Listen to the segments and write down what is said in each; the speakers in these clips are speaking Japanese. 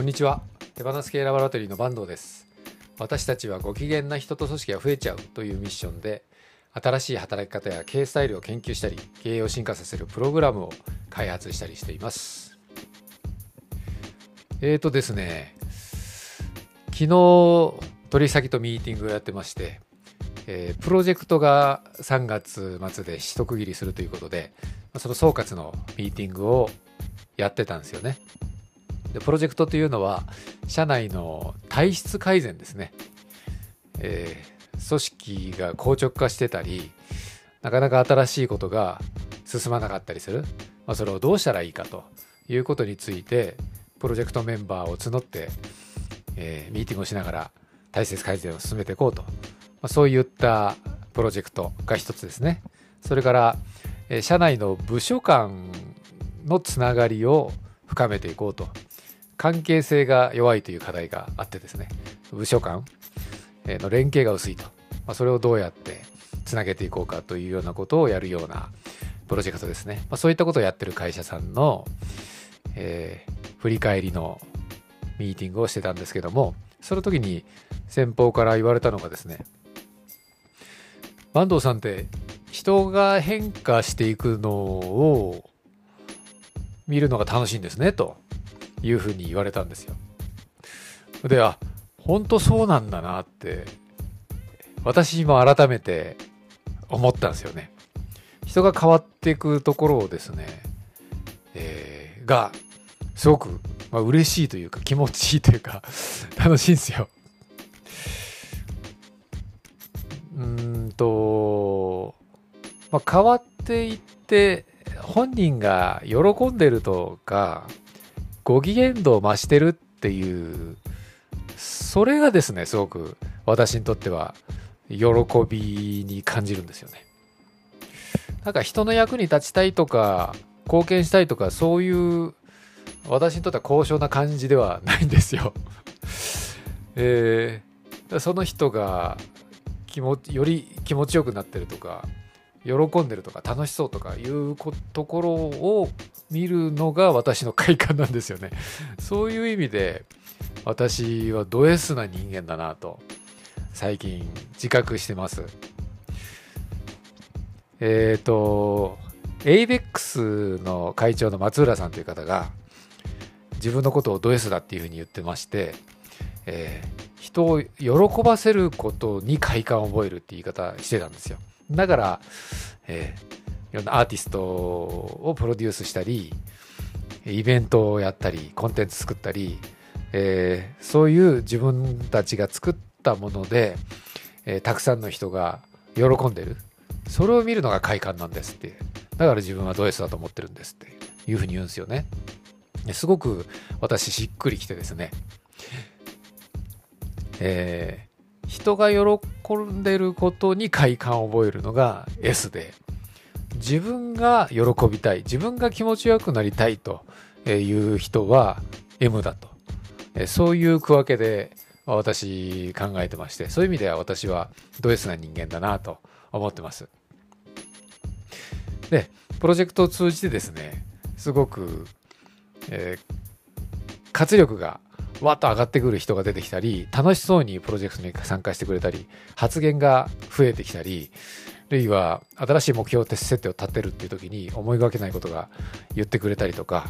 こんにちは。手放す系ラボラトリーの坂東です。私たちはご機嫌な人と組織が増えちゃうというミッションで新しい働き方や経営スタイルを研究したり経営を進化させるプログラムを開発したりしています。えーとですね昨日取引先とミーティングをやってましてえー、プロジェクトが3月末で一区切りするということで、その総括のミーティングをやってたんですよね。でプロジェクトというのは社内の体質改善ですね、えー、組織が硬直化してたりなかなか新しいことが進まなかったりする、まあ、それをどうしたらいいかということについてプロジェクトメンバーを募って、えー、ミーティングをしながら体質改善を進めていこうと、まあ、そういったプロジェクトが一つですね。それから、えー、社内の部署間のつながりを深めていこうと。関係性が弱いという課題があってですね部署間の連携が薄いと、まあ、それをどうやってつなげていこうかというようなことをやるようなプロジェクトですね、まあ、そういったことをやってる会社さんの、えー、振り返りのミーティングをしてたんですけどもその時に先方から言われたのがですね坂東さんって人が変化していくのを見るのが楽しいんですねと。いうふうに言われたんですよ。で、あ、本当そうなんだなって、私も改めて思ったんですよね。人が変わっていくところをですね、えー、が、すごく、まあ、嬉しいというか気持ちいいというか 楽しいんですよ。うんと、まあ、変わっていって本人が喜んでるとかご機嫌度を増してるっていうそれがですねすごく私にとっては喜びに感じるんですよね。なんか人の役に立ちたいとか貢献したいとかそういう私にとっては高尚な感じではないんですよ。えー、その人が気持より気持ちよくなってるとか喜んでるとか楽しそうとかいうところを見るのが私の快感なんですよね。そういう意味で私はド S な人間だなと最近自覚してます。えっ、ー、と ABEX の会長の松浦さんという方が自分のことをド S だっていうふうに言ってまして、えー、人を喜ばせることに快感を覚えるって言い方してたんですよ。だから、えー、いろんなアーティストをプロデュースしたり、イベントをやったり、コンテンツ作ったり、えー、そういう自分たちが作ったもので、えー、たくさんの人が喜んでる。それを見るのが快感なんですって。だから自分はド S だと思ってるんですっていうふうに言うんですよね。すごく私しっくりきてですね。え人が喜んでることに快感を覚えるのが S で、自分が喜びたい、自分が気持ちよくなりたいという人は M だと。そういう区分けで私考えてまして、そういう意味では私はド S な人間だなと思ってます。で、プロジェクトを通じてですね、すごく、えー、活力がわっと上がってくる人が出てきたり、楽しそうにプロジェクトに参加してくれたり、発言が増えてきたり、あるいは新しい目標設定を立てるっていう時に思いがけないことが言ってくれたりとか、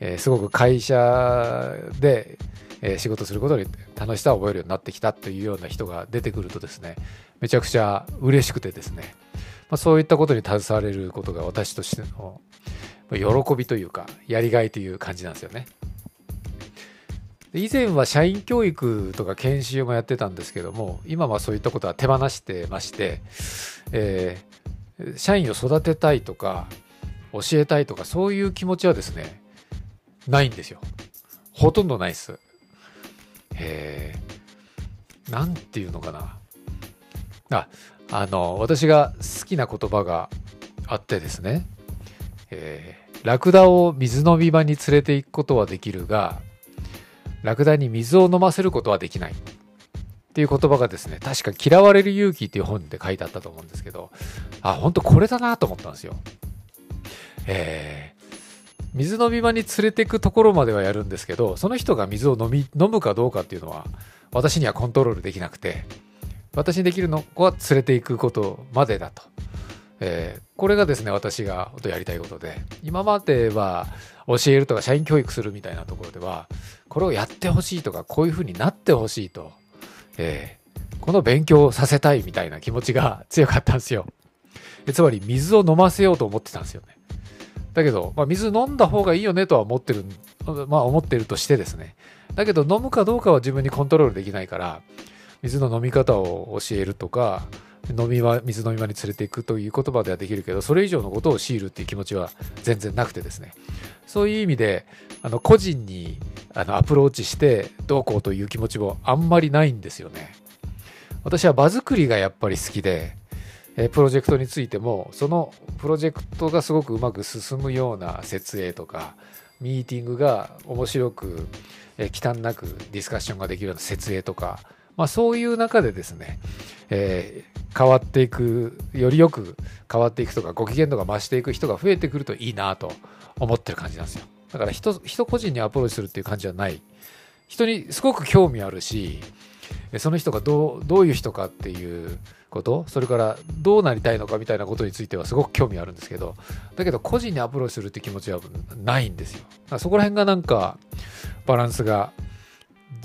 えー、すごく会社で、え、仕事することに楽しさを覚えるようになってきたというような人が出てくるとですね、めちゃくちゃ嬉しくてですね、まあ、そういったことに携われることが私としての喜びというか、やりがいという感じなんですよね。以前は社員教育とか研修もやってたんですけども今はそういったことは手放してまして、えー、社員を育てたいとか教えたいとかそういう気持ちはですねないんですよ。ほとんどないです。えー、なんていうのかな。ああの私が好きな言葉があってですね、えー、ラクダを水飲み場に連れて行くことはできるがラクダに水を飲ませることはできない。っていう言葉がですね、確か嫌われる勇気っていう本で書いてあったと思うんですけど、あ、本当これだなと思ったんですよ。えー、水飲み場に連れてくところまではやるんですけど、その人が水を飲み、飲むかどうかっていうのは、私にはコントロールできなくて、私にできるのは連れていくことまでだと。えー、これがですね、私がやりたいことで、今までは教えるとか社員教育するみたいなところでは、これをやってほしいとか、こういうふうになってほしいと、えー、この勉強をさせたいみたいな気持ちが 強かったんですよ。つまり水を飲ませようと思ってたんですよね。だけど、まあ、水飲んだ方がいいよねとは思ってる、まあ思ってるとしてですね。だけど飲むかどうかは自分にコントロールできないから、水の飲み方を教えるとか、飲み場、水飲み場に連れていくという言葉ではできるけど、それ以上のことを強いるっていう気持ちは全然なくてですね。そういう意味で、あの、個人にあのアプローチしてどうこうという気持ちもあんまりないんですよね。私は場作りがやっぱり好きで、プロジェクトについてもそのプロジェクトがすごくうまく進むような設営とかミーティングが面白く、え忌憚なくディスカッションができるような設営とか、まあ、そういう中でですね、えー、変わっていくよりよく変わっていくとかご機嫌度が増していく人が増えてくるといいなと思ってる感じなんですよ。だから人人個人にアプローチするっていう感じはない。人にすごく興味あるしその人がどうどういう人かっていうことそれからどうなりたいのかみたいなことについてはすごく興味あるんですけどだけど個人にアプローチするって気持ちはないんですよ。そこら辺がなんかバランスが、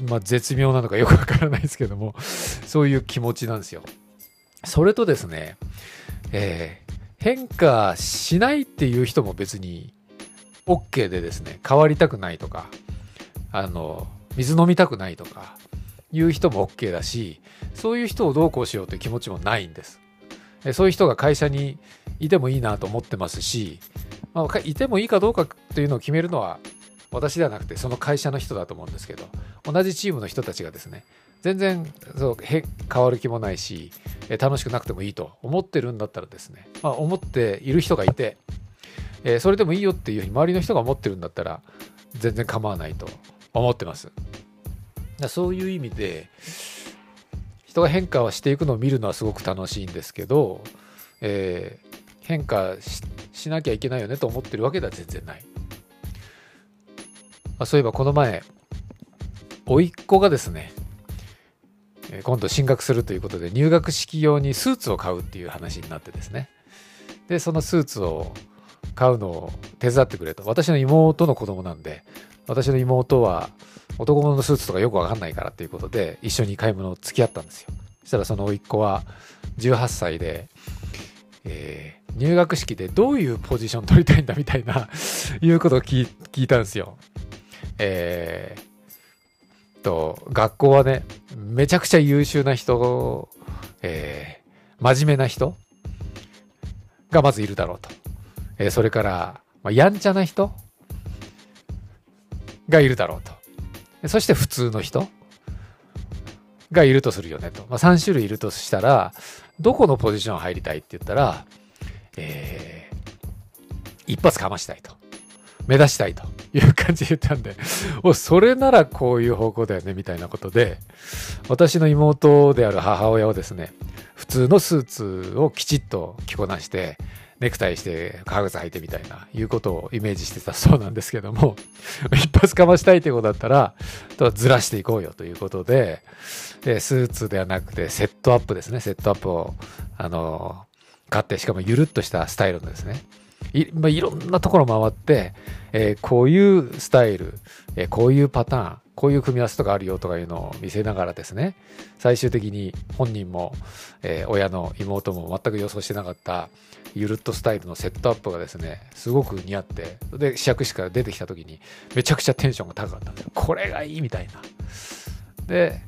まあ、絶妙なのかよくわからないですけどもそういう気持ちなんですよそれとですね、えー、変化しないっていう人も別に OK でですね変わりたくないとかあの水飲みたくないとかいう人も OK だし、そういう人をどうこうしようという気持ちもないんです。そういう人が会社にいてもいいなと思ってますし、まあ、いてもいいかどうかというのを決めるのは私ではなくてその会社の人だと思うんですけど、同じチームの人たちがですね、全然そう変わる気もないし、楽しくなくてもいいと思ってるんだったらですね、まあ、思っている人がいて、えそれでもいいよっていうふうに周りの人が思ってるんだったら全然構わないと思ってます。そういう意味で人が変化をしていくのを見るのはすごく楽しいんですけど、えー、変化しなきゃいけないよねと思ってるわけでは全然ない。あ、そういえばこの前甥っ子がですね今度進学するということで入学式用にスーツを買うっていう話になってですね。でそのスーツを買うのを手伝ってくれと。私の妹の子供なんで私の妹は男物のスーツとかよくわかんないからっていうことで一緒に買い物を付き合ったんですよ。そしたらその甥っ子は18歳で、えー、入学式でどういうポジション取りたいんだみたいな いうことを聞いたんですよ。えー、と学校はねめちゃくちゃ優秀な人えー、真面目な人がまずいるだろうと、えー、それから、まあ、やんちゃな人がいるだろうとそして普通の人がいるとするよねと。まあ、3種類いるとしたら、どこのポジション入りたいって言ったら、えー、一発かましたいと。目指したいという感じで言ったんで、お、それならこういう方向だよね、みたいなことで、私の妹である母親はですね、普通のスーツをきちっと着こなして、ネクタイして革靴履いてみたいな、いうことをイメージしてたそうなんですけども、一発かましたいということだったら、とずらしていこうよということで、で、スーツではなくてセットアップですね。セットアップを、あの、買って、しかもゆるっとしたスタイルのですね。い,、まあ、いろんなところ回って、えー、こういうスタイル、えー、こういうパターン、こういう組み合わせとかあるよとかいうのを見せながらですね、最終的に本人も、えー、親の妹も全く予想してなかったゆるっとスタイルのセットアップがですね、すごく似合って、で、試着室から出てきた時にめちゃくちゃテンションが高かったんですよ。これがいいみたいな。で、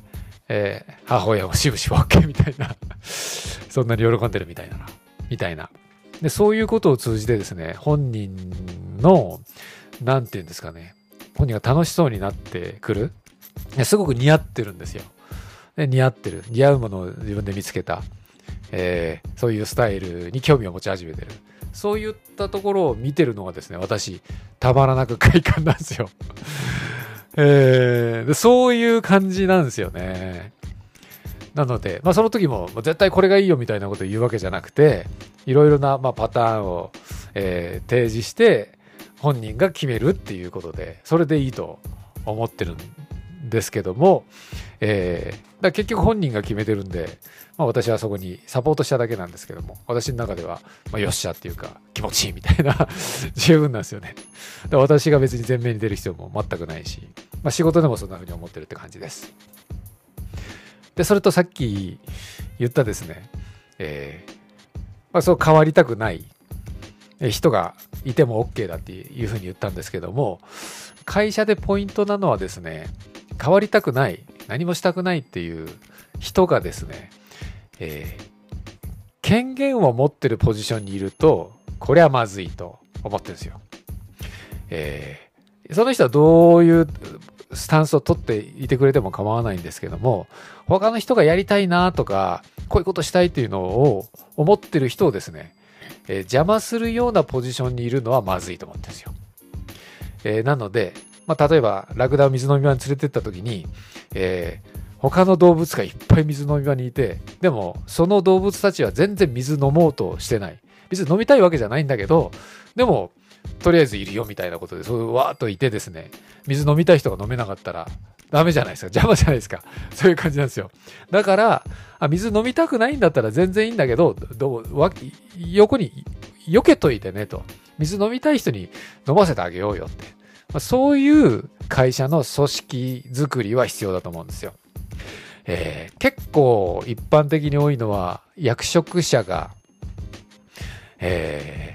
えー、母親もしぶしぶ OK みたいな そんなに喜んでるみたいなみたいな。で、そういうことを通じてですね、本人の、なんて言うんですかね、本人が楽しそうになってくる。すごく似合ってるんですよ。で似合ってる。似合うものを自分で見つけた。えー、そういうスタイルに興味を持ち始めてる。そういったところを見てるのがですね、私、たまらなく快感なんですよ。えー、そういう感じなんですよね。なので、まあ、その時も絶対これがいいよみたいなことを言うわけじゃなくて、いろいろな、まあ、パターンを、えー、提示して、本人が決めるっていうことでそれでいいと思ってるんですけども、えー、だ結局本人が決めてるんで、まあ、私はそこにサポートしただけなんですけども私の中では、まあ、よっしゃっていうか気持ちいいみたいな 十分なんですよね。で私が別に前面に出る必要も全くないし、まあ、仕事でもそんな風に思ってるって感じです。でそれとさっき言ったですね、えーまあ、そう変わりたくない人がいても OK だっていうふうに言ったんですけども会社でポイントなのはですね変わりたくない何もしたくないっていう人がですね、えー、権限を持ってるポジションにいるとこれはまずいと思ってるんですよ。えー、その人はどういうスタンスを取っていてくれても構わないんですけども他の人がやりたいなとかこういうことしたいっていうのを思ってる人をですね、えー、邪魔するようなポジションにいるのはまずいと思ってるんですよ。えー、なので、まあ、例えばラクダを水飲み場に連れてった時に、えー、他の動物がいっぱい水飲み場にいてでもその動物たちは全然水飲もうとしてない水飲みたいわけじゃないんだけどでもとりあえずいるよみたいなことでそうわーっといてですね水飲みたい人が飲めなかったらダメじゃないですか。邪魔じゃないですか。そういう感じなんですよ。だからあ水飲みたくないんだったら全然いいんだけどどうわ横に避けといてねと。水飲みたい人に飲ませてあげようよって。まあ、そういう会社の組織づくりは必要だと思うんですよ。えー、結構一般的に多いのは役職者が、えー、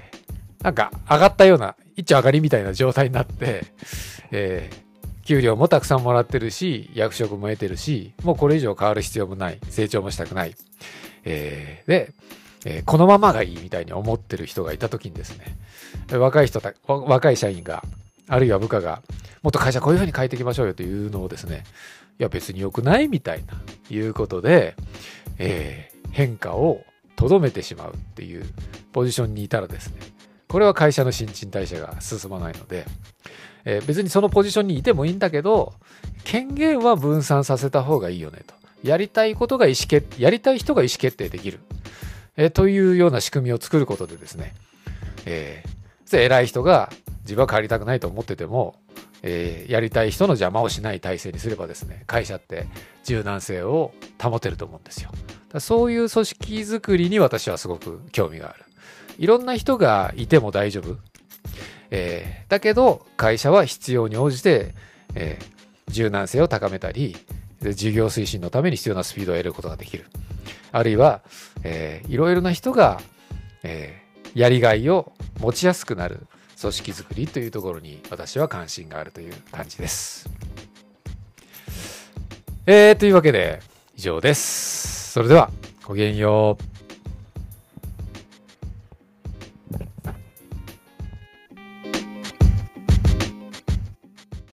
なんか上がったような一丁上がりみたいな状態になって、えー、給料もたくさんもらってるし役職も得てるしもうこれ以上変わる必要もない成長もしたくない、えー、で、えー、このままがいいみたいに思ってる人がいた時にですね若い人た若い社員があるいは部下が、もっと会社こういうふうに変えていきましょうよというのをですね、いや別に良くないみたいな、いうことで、えー、変化をとどめてしまうっていうポジションにいたらですね、これは会社の新陳代謝が進まないので、えー、別にそのポジションにいてもいいんだけど、権限は分散させた方がいいよねと。やりたいことが意思決、やりたい人が意思決定できる。えー、というような仕組みを作ることでですね、えー、偉い人が自分は帰りたくないと思ってても、えー、やりたい人の邪魔をしない体制にすればですね、会社って柔軟性を保てると思うんですよ。そういう組織づくりに私はすごく興味がある。いろんな人がいても大丈夫。えー、だけど、会社は必要に応じて、えー、柔軟性を高めたり、事業推進のために必要なスピードを得ることができる。あるいは、えー、いろいろな人が、えー、やりがいを持ちやすくなる。組織づくりというところに私は関心があるという感じです。えー、というわけで以上です。それではごきげんよう。